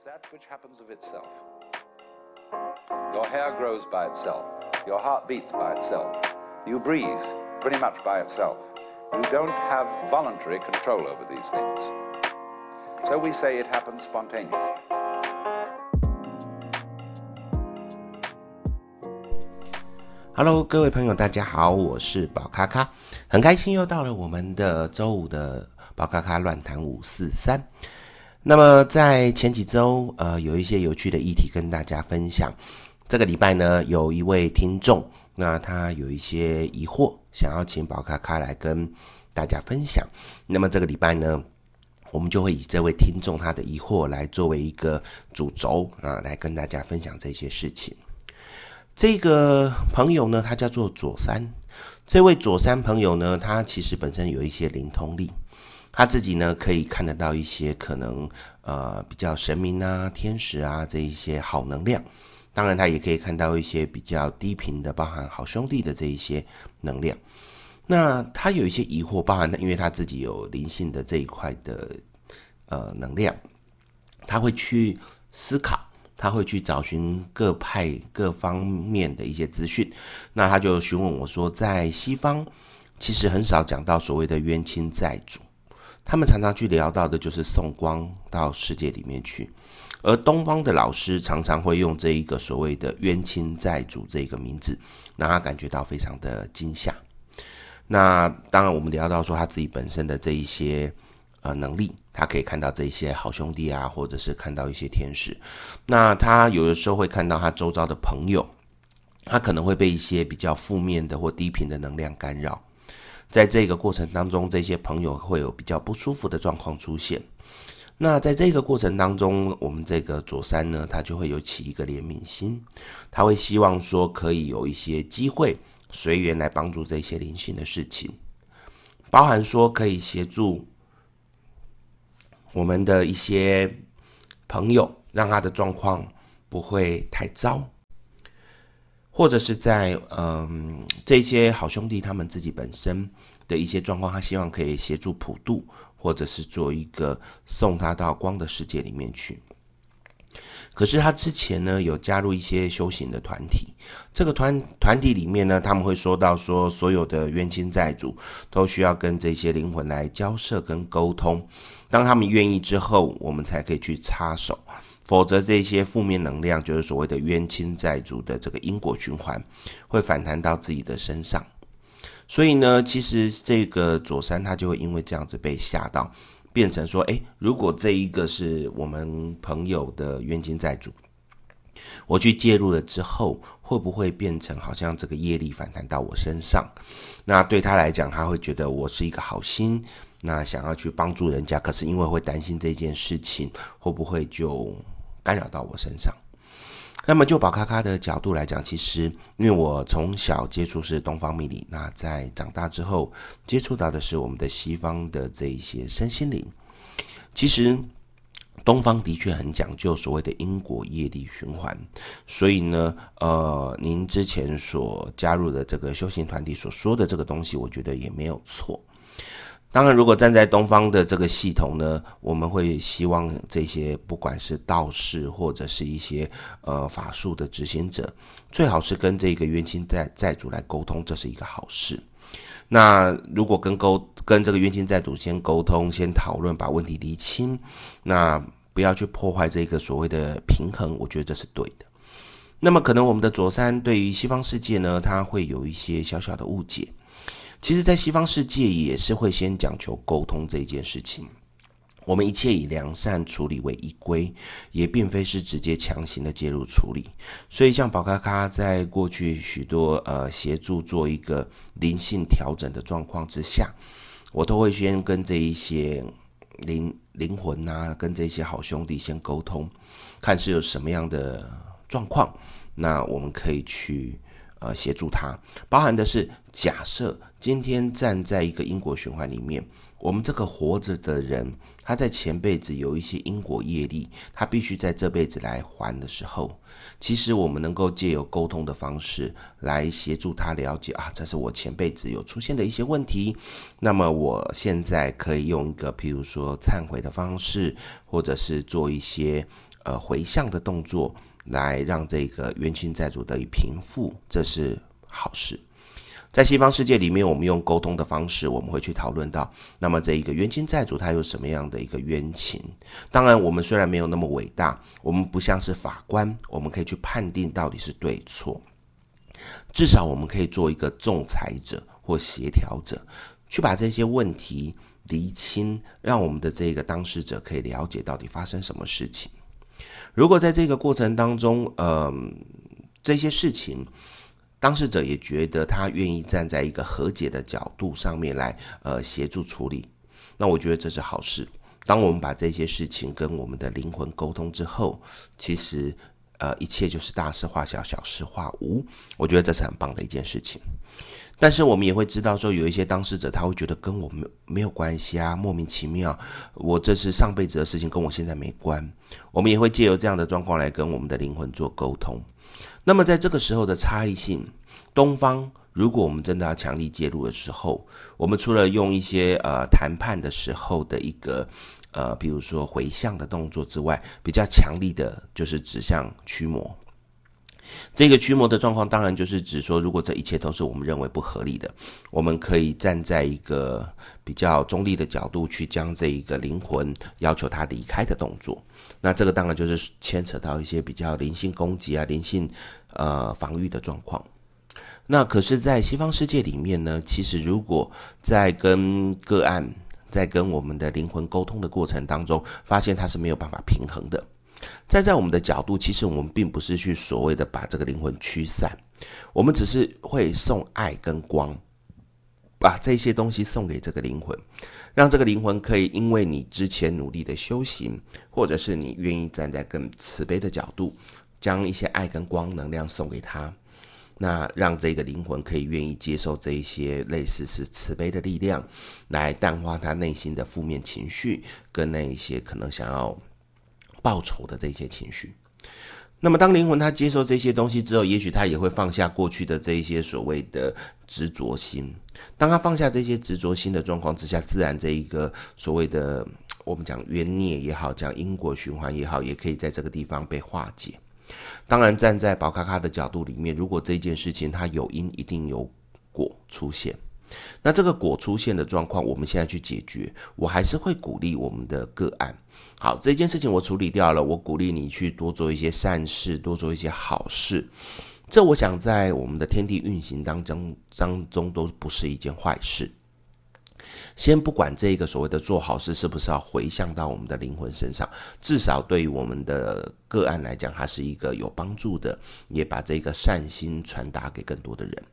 is that which happens of itself. Your hair grows by itself. Your heart beats by itself. You breathe pretty much by itself. You don't have voluntary control over these things. So we say it happens spontaneously. Hello，各位朋友，大家好，我是宝咖咖，很开心又到了我们的周五的宝咖咖乱谈五四三。 那么在前几周，呃，有一些有趣的议题跟大家分享。这个礼拜呢，有一位听众，那他有一些疑惑，想要请宝咖咖来跟大家分享。那么这个礼拜呢，我们就会以这位听众他的疑惑来作为一个主轴啊，来跟大家分享这些事情。这个朋友呢，他叫做左三。这位左三朋友呢，他其实本身有一些灵通力。他自己呢，可以看得到一些可能呃比较神明啊、天使啊这一些好能量，当然他也可以看到一些比较低频的，包含好兄弟的这一些能量。那他有一些疑惑，包含因为他自己有灵性的这一块的呃能量，他会去思考，他会去找寻各派各方面的一些资讯。那他就询问我说，在西方其实很少讲到所谓的冤亲债主。他们常常去聊到的就是送光到世界里面去，而东方的老师常常会用这一个所谓的冤亲债主这个名字，让他感觉到非常的惊吓。那当然，我们聊到说他自己本身的这一些呃能力，他可以看到这一些好兄弟啊，或者是看到一些天使。那他有的时候会看到他周遭的朋友，他可能会被一些比较负面的或低频的能量干扰。在这个过程当中，这些朋友会有比较不舒服的状况出现。那在这个过程当中，我们这个左三呢，他就会有起一个怜悯心，他会希望说可以有一些机会随缘来帮助这些灵性的事情，包含说可以协助我们的一些朋友，让他的状况不会太糟。或者是在嗯这些好兄弟他们自己本身的一些状况，他希望可以协助普渡，或者是做一个送他到光的世界里面去。可是他之前呢有加入一些修行的团体，这个团团体里面呢，他们会说到说所有的冤亲债主都需要跟这些灵魂来交涉跟沟通，当他们愿意之后，我们才可以去插手。否则，这些负面能量就是所谓的冤亲债主的这个因果循环，会反弹到自己的身上。所以呢，其实这个左三他就会因为这样子被吓到，变成说：诶，如果这一个是我们朋友的冤亲债主，我去介入了之后，会不会变成好像这个业力反弹到我身上？那对他来讲，他会觉得我是一个好心，那想要去帮助人家，可是因为会担心这件事情会不会就。干扰到我身上，那么就宝咖咖的角度来讲，其实因为我从小接触是东方命理，那在长大之后接触到的是我们的西方的这一些身心灵。其实东方的确很讲究所谓的因果业力循环，所以呢，呃，您之前所加入的这个修行团体所说的这个东西，我觉得也没有错。当然，如果站在东方的这个系统呢，我们会希望这些不管是道士或者是一些呃法术的执行者，最好是跟这个冤亲债债主来沟通，这是一个好事。那如果跟沟跟这个冤亲债主先沟通，先讨论，把问题厘清，那不要去破坏这个所谓的平衡，我觉得这是对的。那么可能我们的左三对于西方世界呢，他会有一些小小的误解。其实，在西方世界也是会先讲求沟通这件事情。我们一切以良善处理为依归，也并非是直接强行的介入处理。所以，像宝咖咖在过去许多呃协助做一个灵性调整的状况之下，我都会先跟这一些灵灵魂啊，跟这些好兄弟先沟通，看是有什么样的状况，那我们可以去。呃，协助他，包含的是假设今天站在一个因果循环里面，我们这个活着的人，他在前辈子有一些因果业力，他必须在这辈子来还的时候，其实我们能够借由沟通的方式来协助他了解啊，这是我前辈子有出现的一些问题，那么我现在可以用一个譬如说忏悔的方式，或者是做一些呃回向的动作，来让这个冤亲债主得以平复，这是好事。在西方世界里面，我们用沟通的方式，我们会去讨论到，那么这一个冤亲债主他有什么样的一个冤情？当然，我们虽然没有那么伟大，我们不像是法官，我们可以去判定到底是对错。至少我们可以做一个仲裁者或协调者，去把这些问题厘清，让我们的这个当事者可以了解到底发生什么事情。如果在这个过程当中，嗯、呃，这些事情。当事者也觉得他愿意站在一个和解的角度上面来，呃，协助处理。那我觉得这是好事。当我们把这些事情跟我们的灵魂沟通之后，其实，呃，一切就是大事化小，小事化无。我觉得这是很棒的一件事情。但是我们也会知道说，有一些当事者他会觉得跟我没没有关系啊，莫名其妙。我这是上辈子的事情，跟我现在没关。我们也会借由这样的状况来跟我们的灵魂做沟通。那么在这个时候的差异性，东方如果我们真的要强力介入的时候，我们除了用一些呃谈判的时候的一个呃，比如说回向的动作之外，比较强力的就是指向驱魔。这个驱魔的状况，当然就是指说，如果这一切都是我们认为不合理的，我们可以站在一个比较中立的角度去将这一个灵魂要求他离开的动作。那这个当然就是牵扯到一些比较灵性攻击啊、灵性呃防御的状况。那可是，在西方世界里面呢，其实如果在跟个案在跟我们的灵魂沟通的过程当中，发现它是没有办法平衡的。站在我们的角度，其实我们并不是去所谓的把这个灵魂驱散，我们只是会送爱跟光，把这些东西送给这个灵魂。让这个灵魂可以因为你之前努力的修行，或者是你愿意站在更慈悲的角度，将一些爱跟光能量送给他，那让这个灵魂可以愿意接受这一些类似是慈悲的力量，来淡化他内心的负面情绪，跟那一些可能想要报仇的这些情绪。那么，当灵魂他接受这些东西之后，也许他也会放下过去的这一些所谓的执着心。当他放下这些执着心的状况之下，自然这一个所谓的我们讲冤孽也好，讲因果循环也好，也可以在这个地方被化解。当然，站在宝咖咖的角度里面，如果这件事情它有因，一定有果出现。那这个果出现的状况，我们现在去解决，我还是会鼓励我们的个案。好，这件事情我处理掉了，我鼓励你去多做一些善事，多做一些好事。这我想在我们的天地运行当中当中都不是一件坏事。先不管这个所谓的做好事是不是要回向到我们的灵魂身上，至少对于我们的个案来讲，它是一个有帮助的，也把这个善心传达给更多的人。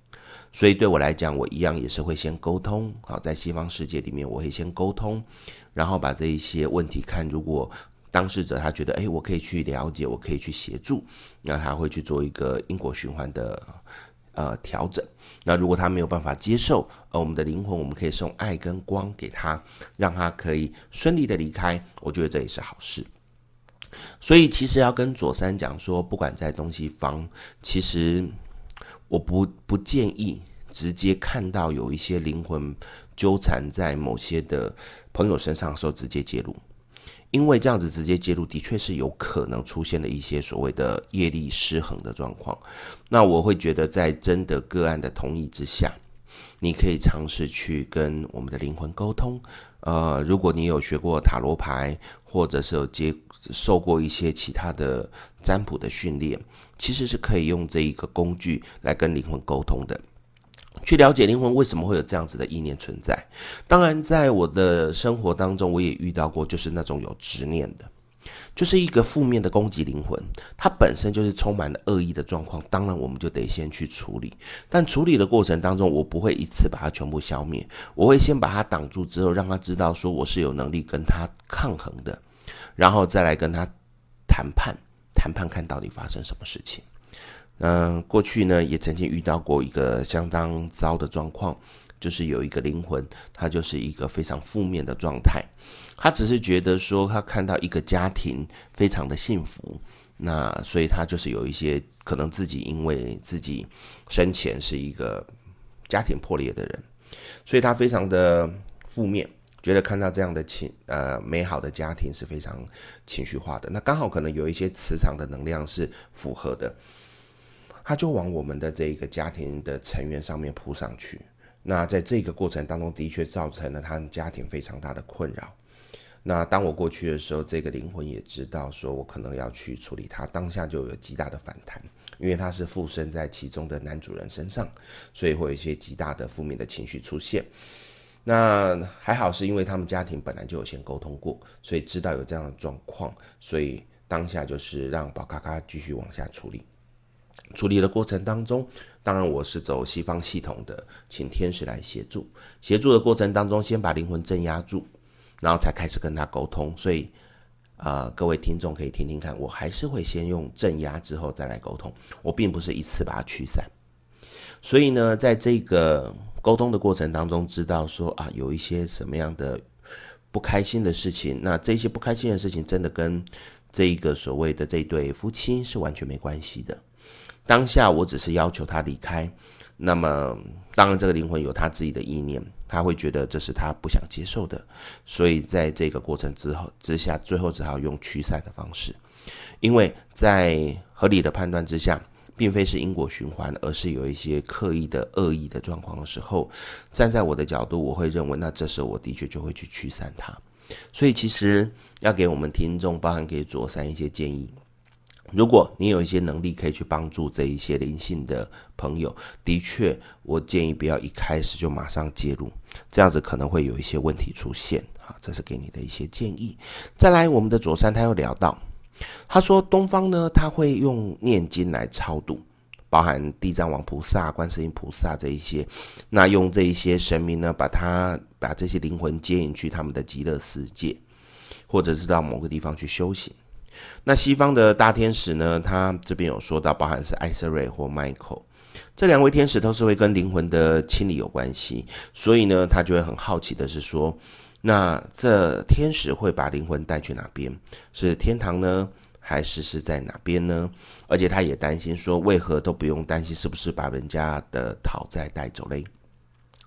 所以对我来讲，我一样也是会先沟通。好，在西方世界里面，我会先沟通，然后把这一些问题看，如果当事者他觉得，诶，我可以去了解，我可以去协助，那他会去做一个因果循环的呃调整。那如果他没有办法接受，呃，我们的灵魂，我们可以送爱跟光给他，让他可以顺利的离开。我觉得这也是好事。所以其实要跟左三讲说，不管在东西方，其实。我不不建议直接看到有一些灵魂纠缠在某些的朋友身上的时候直接介入，因为这样子直接介入的确是有可能出现了一些所谓的业力失衡的状况。那我会觉得在真的个案的同意之下，你可以尝试去跟我们的灵魂沟通。呃，如果你有学过塔罗牌，或者是有接受过一些其他的占卜的训练，其实是可以用这一个工具来跟灵魂沟通的，去了解灵魂为什么会有这样子的意念存在。当然，在我的生活当中，我也遇到过，就是那种有执念的。就是一个负面的攻击灵魂，它本身就是充满了恶意的状况。当然，我们就得先去处理。但处理的过程当中，我不会一次把它全部消灭，我会先把它挡住，之后让他知道说我是有能力跟他抗衡的，然后再来跟他谈判，谈判看到底发生什么事情。嗯，过去呢也曾经遇到过一个相当糟的状况。就是有一个灵魂，他就是一个非常负面的状态。他只是觉得说，他看到一个家庭非常的幸福，那所以他就是有一些可能自己因为自己生前是一个家庭破裂的人，所以他非常的负面，觉得看到这样的情呃美好的家庭是非常情绪化的。那刚好可能有一些磁场的能量是符合的，他就往我们的这个家庭的成员上面扑上去。那在这个过程当中，的确造成了他们家庭非常大的困扰。那当我过去的时候，这个灵魂也知道说我可能要去处理他，当下就有极大的反弹，因为他是附身在其中的男主人身上，所以会有一些极大的负面的情绪出现。那还好，是因为他们家庭本来就有先沟通过，所以知道有这样的状况，所以当下就是让宝咖咖继续往下处理。处理的过程当中，当然我是走西方系统的，请天使来协助。协助的过程当中，先把灵魂镇压住，然后才开始跟他沟通。所以，啊、呃，各位听众可以听听看，我还是会先用镇压之后再来沟通，我并不是一次把它驱散。所以呢，在这个。沟通的过程当中，知道说啊，有一些什么样的不开心的事情，那这些不开心的事情真的跟这一个所谓的这对夫妻是完全没关系的。当下我只是要求他离开，那么当然这个灵魂有他自己的意念，他会觉得这是他不想接受的，所以在这个过程之后之下，最后只好用驱散的方式，因为在合理的判断之下。并非是因果循环，而是有一些刻意的恶意的状况的时候，站在我的角度，我会认为，那这时候我的确就会去驱散它。所以，其实要给我们听众，包含给左三一些建议。如果你有一些能力可以去帮助这一些灵性的朋友，的确，我建议不要一开始就马上介入，这样子可能会有一些问题出现。啊，这是给你的一些建议。再来，我们的左三他又聊到。他说：“东方呢，他会用念经来超度，包含地藏王菩萨、观世音菩萨这一些。那用这一些神明呢，把他把这些灵魂接引去他们的极乐世界，或者是到某个地方去修行。那西方的大天使呢，他这边有说到，包含是艾瑟瑞或迈克，这两位天使都是会跟灵魂的清理有关系。所以呢，他就会很好奇的是说。”那这天使会把灵魂带去哪边？是天堂呢，还是是在哪边呢？而且他也担心说，为何都不用担心是不是把人家的讨债带走嘞？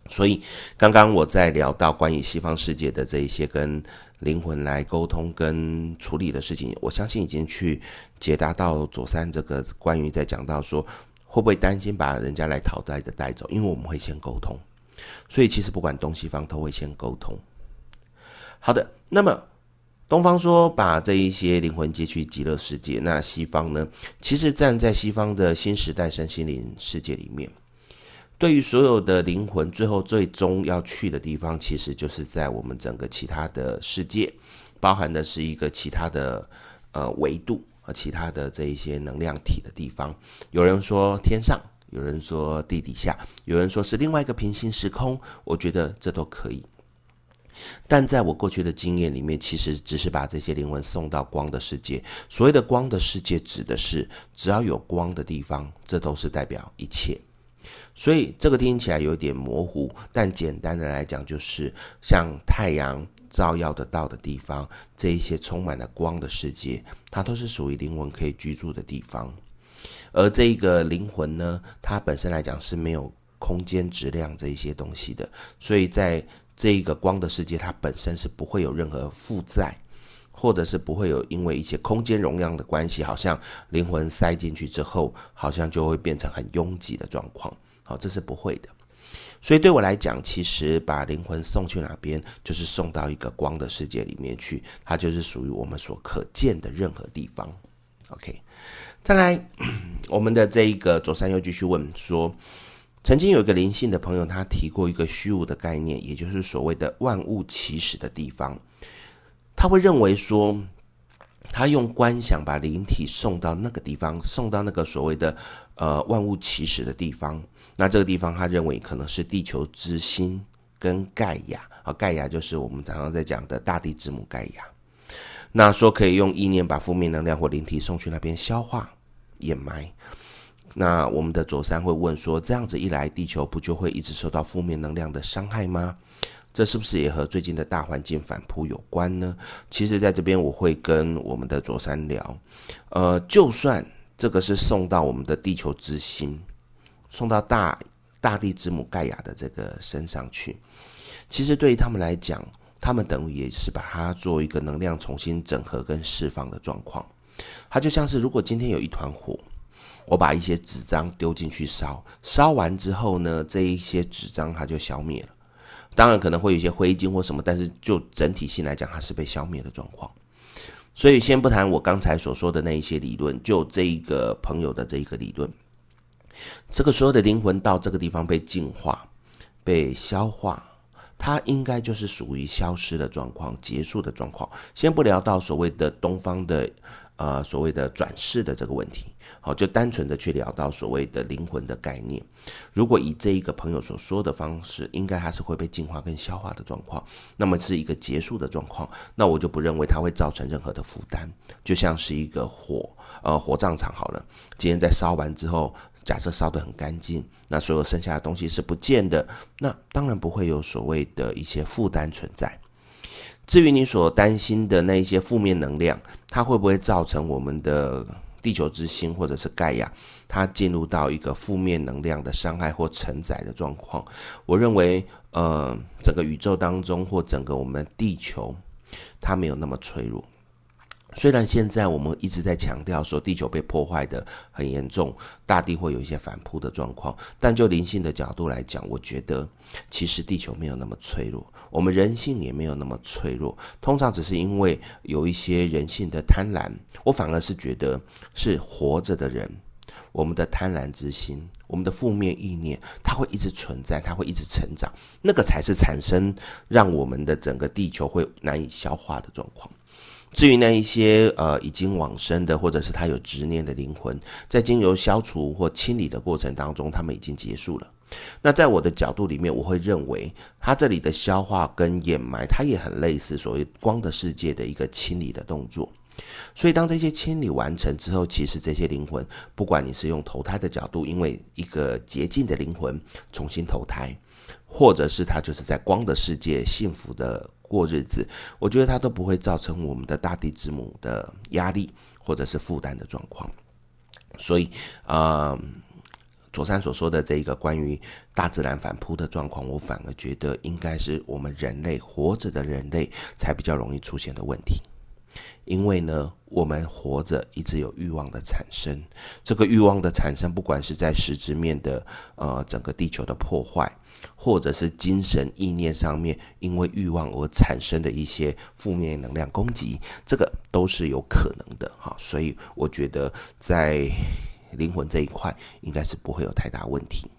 所以刚刚我在聊到关于西方世界的这一些跟灵魂来沟通跟处理的事情，我相信已经去解答到左三这个关于在讲到说会不会担心把人家来讨债的带走？因为我们会先沟通，所以其实不管东西方都会先沟通。好的，那么东方说把这一些灵魂接去极乐世界，那西方呢？其实站在西方的新时代身心灵世界里面，对于所有的灵魂，最后最终要去的地方，其实就是在我们整个其他的世界，包含的是一个其他的呃维度和其他的这一些能量体的地方。有人说天上，有人说地底下，有人说是另外一个平行时空，我觉得这都可以。但在我过去的经验里面，其实只是把这些灵魂送到光的世界。所谓的光的世界，指的是只要有光的地方，这都是代表一切。所以这个听起来有点模糊，但简单的来讲，就是像太阳照耀得到的地方，这一些充满了光的世界，它都是属于灵魂可以居住的地方。而这一个灵魂呢，它本身来讲是没有空间质量这一些东西的，所以在这一个光的世界，它本身是不会有任何负载，或者是不会有因为一些空间容量的关系，好像灵魂塞进去之后，好像就会变成很拥挤的状况。好，这是不会的。所以对我来讲，其实把灵魂送去哪边，就是送到一个光的世界里面去，它就是属于我们所可见的任何地方。OK，再来，我们的这一个左三右继续问说。曾经有一个灵性的朋友，他提过一个虚无的概念，也就是所谓的万物起始的地方。他会认为说，他用观想把灵体送到那个地方，送到那个所谓的呃万物起始的地方。那这个地方，他认为可能是地球之心跟盖亚啊，盖亚就是我们常常在讲的大地之母盖亚。那说可以用意念把负面能量或灵体送去那边消化掩埋。那我们的左三会问说，这样子一来，地球不就会一直受到负面能量的伤害吗？这是不是也和最近的大环境反扑有关呢？其实，在这边我会跟我们的左三聊，呃，就算这个是送到我们的地球之心，送到大大地之母盖亚的这个身上去，其实对于他们来讲，他们等于也是把它做一个能量重新整合跟释放的状况。它就像是如果今天有一团火，我把一些纸张丢进去烧，烧完之后呢，这一些纸张它就消灭了。当然可能会有一些灰烬或什么，但是就整体性来讲，它是被消灭的状况。所以先不谈我刚才所说的那一些理论，就这一个朋友的这一个理论，这个所有的灵魂到这个地方被净化、被消化。它应该就是属于消失的状况、结束的状况。先不聊到所谓的东方的，呃，所谓的转世的这个问题，好，就单纯的去聊到所谓的灵魂的概念。如果以这一个朋友所说的方式，应该它是会被净化跟消化的状况，那么是一个结束的状况，那我就不认为它会造成任何的负担，就像是一个火，呃，火葬场好了，今天在烧完之后。假设烧得很干净，那所有剩下的东西是不见的，那当然不会有所谓的一些负担存在。至于你所担心的那一些负面能量，它会不会造成我们的地球之心或者是盖亚，它进入到一个负面能量的伤害或承载的状况？我认为，呃，整个宇宙当中或整个我们地球，它没有那么脆弱。虽然现在我们一直在强调说地球被破坏的很严重，大地会有一些反扑的状况，但就灵性的角度来讲，我觉得其实地球没有那么脆弱，我们人性也没有那么脆弱。通常只是因为有一些人性的贪婪，我反而是觉得是活着的人，我们的贪婪之心，我们的负面意念，它会一直存在，它会一直成长，那个才是产生让我们的整个地球会难以消化的状况。至于那一些呃已经往生的，或者是他有执念的灵魂，在经由消除或清理的过程当中，他们已经结束了。那在我的角度里面，我会认为他这里的消化跟掩埋，它也很类似所谓光的世界的一个清理的动作。所以当这些清理完成之后，其实这些灵魂，不管你是用投胎的角度，因为一个洁净的灵魂重新投胎，或者是他就是在光的世界幸福的。过日子，我觉得它都不会造成我们的大地之母的压力或者是负担的状况。所以，啊、左三所说的这一个关于大自然反扑的状况，我反而觉得应该是我们人类活着的人类才比较容易出现的问题。因为呢，我们活着一直有欲望的产生，这个欲望的产生，不管是在实质面的呃整个地球的破坏，或者是精神意念上面因为欲望而产生的一些负面能量攻击，这个都是有可能的哈。所以我觉得在灵魂这一块应该是不会有太大问题。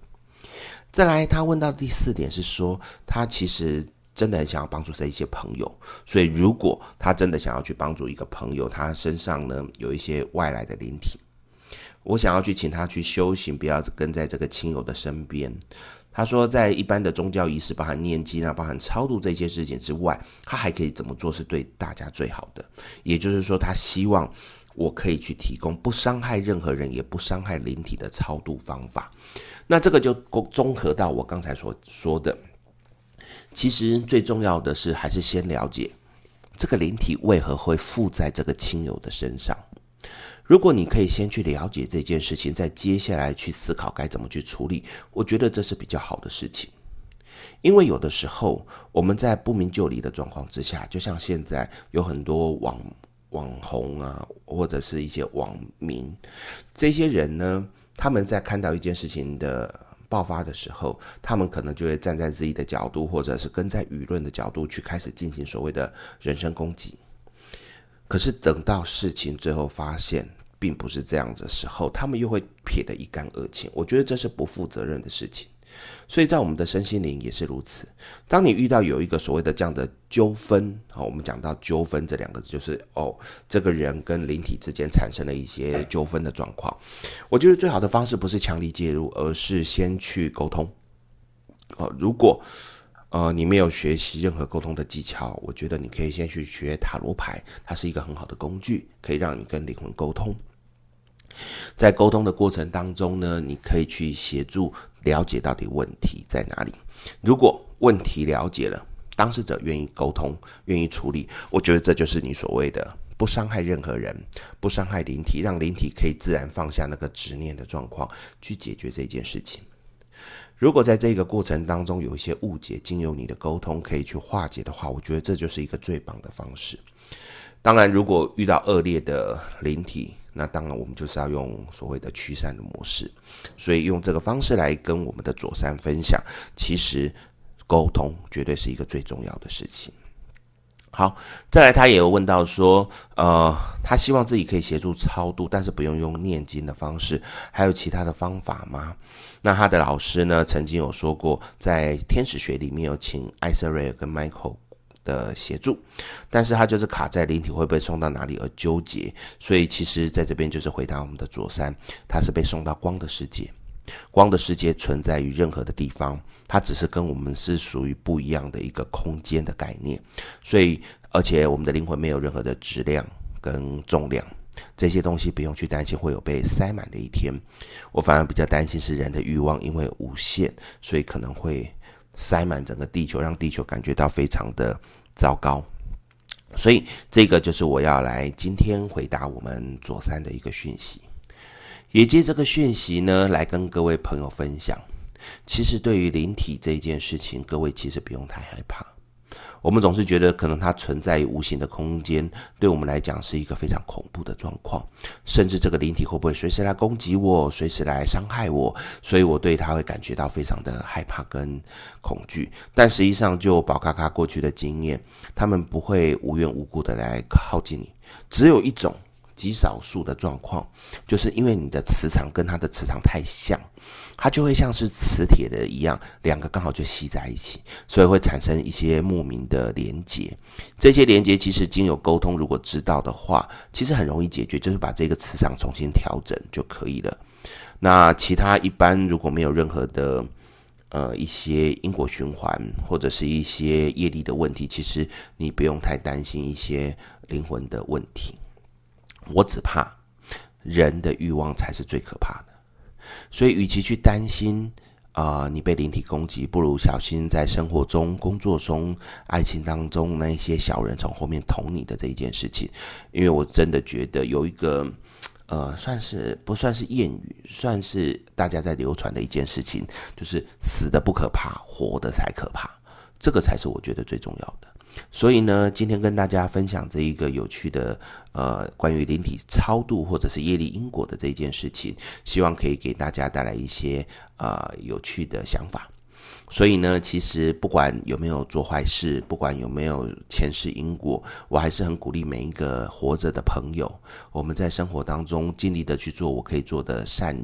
再来，他问到第四点是说，他其实。真的很想要帮助这一些朋友，所以如果他真的想要去帮助一个朋友，他身上呢有一些外来的灵体，我想要去请他去修行，不要跟在这个亲友的身边。他说，在一般的宗教仪式，包含念经啊，包含超度这些事情之外，他还可以怎么做是对大家最好的？也就是说，他希望我可以去提供不伤害任何人，也不伤害灵体的超度方法。那这个就综合到我刚才所说的。其实最重要的是，还是先了解这个灵体为何会附在这个亲友的身上。如果你可以先去了解这件事情，再接下来去思考该怎么去处理，我觉得这是比较好的事情。因为有的时候我们在不明就里的状况之下，就像现在有很多网网红啊，或者是一些网民，这些人呢，他们在看到一件事情的。爆发的时候，他们可能就会站在自己的角度，或者是跟在舆论的角度去开始进行所谓的人身攻击。可是等到事情最后发现并不是这样子的时候，他们又会撇得一干二净。我觉得这是不负责任的事情。所以在我们的身心灵也是如此。当你遇到有一个所谓的这样的纠纷，好，我们讲到纠纷这两个字，就是哦，这个人跟灵体之间产生了一些纠纷的状况。我觉得最好的方式不是强力介入，而是先去沟通。哦，如果呃你没有学习任何沟通的技巧，我觉得你可以先去学塔罗牌，它是一个很好的工具，可以让你跟灵魂沟通。在沟通的过程当中呢，你可以去协助了解到底问题在哪里。如果问题了解了，当事者愿意沟通、愿意处理，我觉得这就是你所谓的不伤害任何人、不伤害灵体，让灵体可以自然放下那个执念的状况，去解决这件事情。如果在这个过程当中有一些误解，经由你的沟通可以去化解的话，我觉得这就是一个最棒的方式。当然，如果遇到恶劣的灵体，那当然我们就是要用所谓的驱散的模式。所以用这个方式来跟我们的左山分享，其实沟通绝对是一个最重要的事情。好，再来，他也有问到说，呃，他希望自己可以协助超度，但是不用用念经的方式，还有其他的方法吗？那他的老师呢，曾经有说过，在天使学里面有请艾瑟瑞尔跟迈克的协助，但是他就是卡在灵体会被送到哪里而纠结，所以其实在这边就是回答我们的左三，他是被送到光的世界。光的世界存在于任何的地方，它只是跟我们是属于不一样的一个空间的概念。所以，而且我们的灵魂没有任何的质量跟重量，这些东西不用去担心会有被塞满的一天。我反而比较担心是人的欲望因为无限，所以可能会塞满整个地球，让地球感觉到非常的糟糕。所以，这个就是我要来今天回答我们左三的一个讯息。也借这个讯息呢，来跟各位朋友分享。其实对于灵体这件事情，各位其实不用太害怕。我们总是觉得可能它存在于无形的空间，对我们来讲是一个非常恐怖的状况。甚至这个灵体会不会随时来攻击我，随时来伤害我？所以我对它会感觉到非常的害怕跟恐惧。但实际上，就宝咖咖过去的经验，他们不会无缘无故的来靠近你。只有一种。极少数的状况，就是因为你的磁场跟它的磁场太像，它就会像是磁铁的一样，两个刚好就吸在一起，所以会产生一些莫名的连结。这些连结其实经由沟通，如果知道的话，其实很容易解决，就是把这个磁场重新调整就可以了。那其他一般如果没有任何的呃一些因果循环或者是一些业力的问题，其实你不用太担心一些灵魂的问题。我只怕人的欲望才是最可怕的，所以与其去担心啊、呃，你被灵体攻击，不如小心在生活中、工作中、爱情当中那一些小人从后面捅你的这一件事情。因为我真的觉得有一个呃，算是不算是谚语，算是大家在流传的一件事情，就是死的不可怕，活的才可怕。这个才是我觉得最重要的。所以呢，今天跟大家分享这一个有趣的，呃，关于灵体超度或者是业力因果的这件事情，希望可以给大家带来一些呃有趣的想法。所以呢，其实不管有没有做坏事，不管有没有前世因果，我还是很鼓励每一个活着的朋友，我们在生活当中尽力的去做我可以做的善。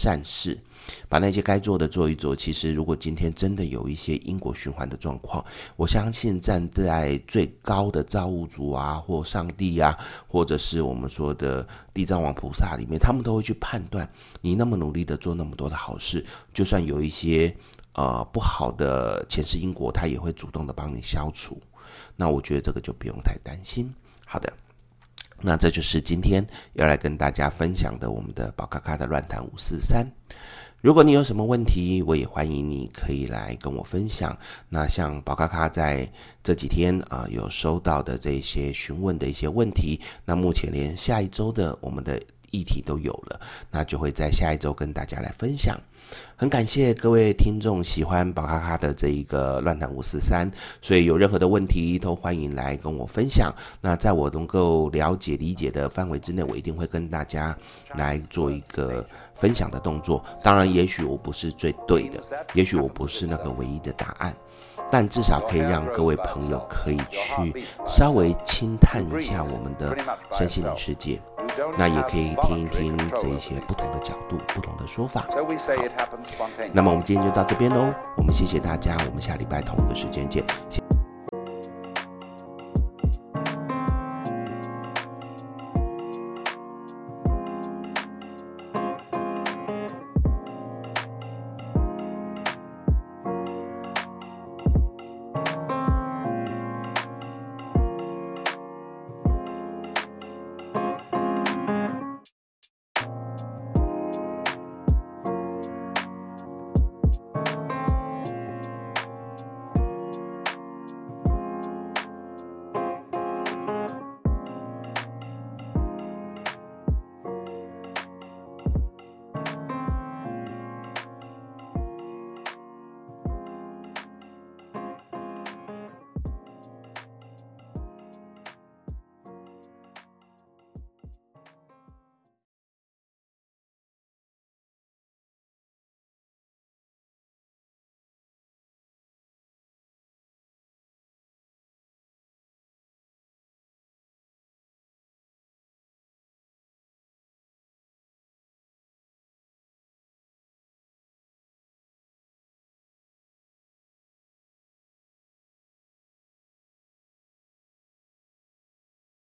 善事，把那些该做的做一做。其实，如果今天真的有一些因果循环的状况，我相信站在最高的造物主啊，或上帝啊，或者是我们说的地藏王菩萨里面，他们都会去判断你那么努力的做那么多的好事，就算有一些呃不好的前世因果，他也会主动的帮你消除。那我觉得这个就不用太担心。好的。那这就是今天要来跟大家分享的我们的宝咖咖的乱谈五四三。如果你有什么问题，我也欢迎你可以来跟我分享。那像宝咖咖在这几天啊、有收到的这些询问的一些问题，那目前连下一周的我们的议题都有了，那就会在下一周跟大家来分享。很感谢各位听众喜欢宝咖咖的这一个乱谈五四三，所以有任何的问题都欢迎来跟我分享。那在我能够了解理解的范围之内，我一定会跟大家来做一个分享的动作。当然，也许我不是最对的，也许我不是那个唯一的答案，但至少可以让各位朋友可以去稍微轻探一下我们的身心灵世界。那也可以听一听这一些不同的角度、不同的说法。好，那么我们今天就到这边喽。我们谢谢大家，我们下礼拜同一个时间见。谢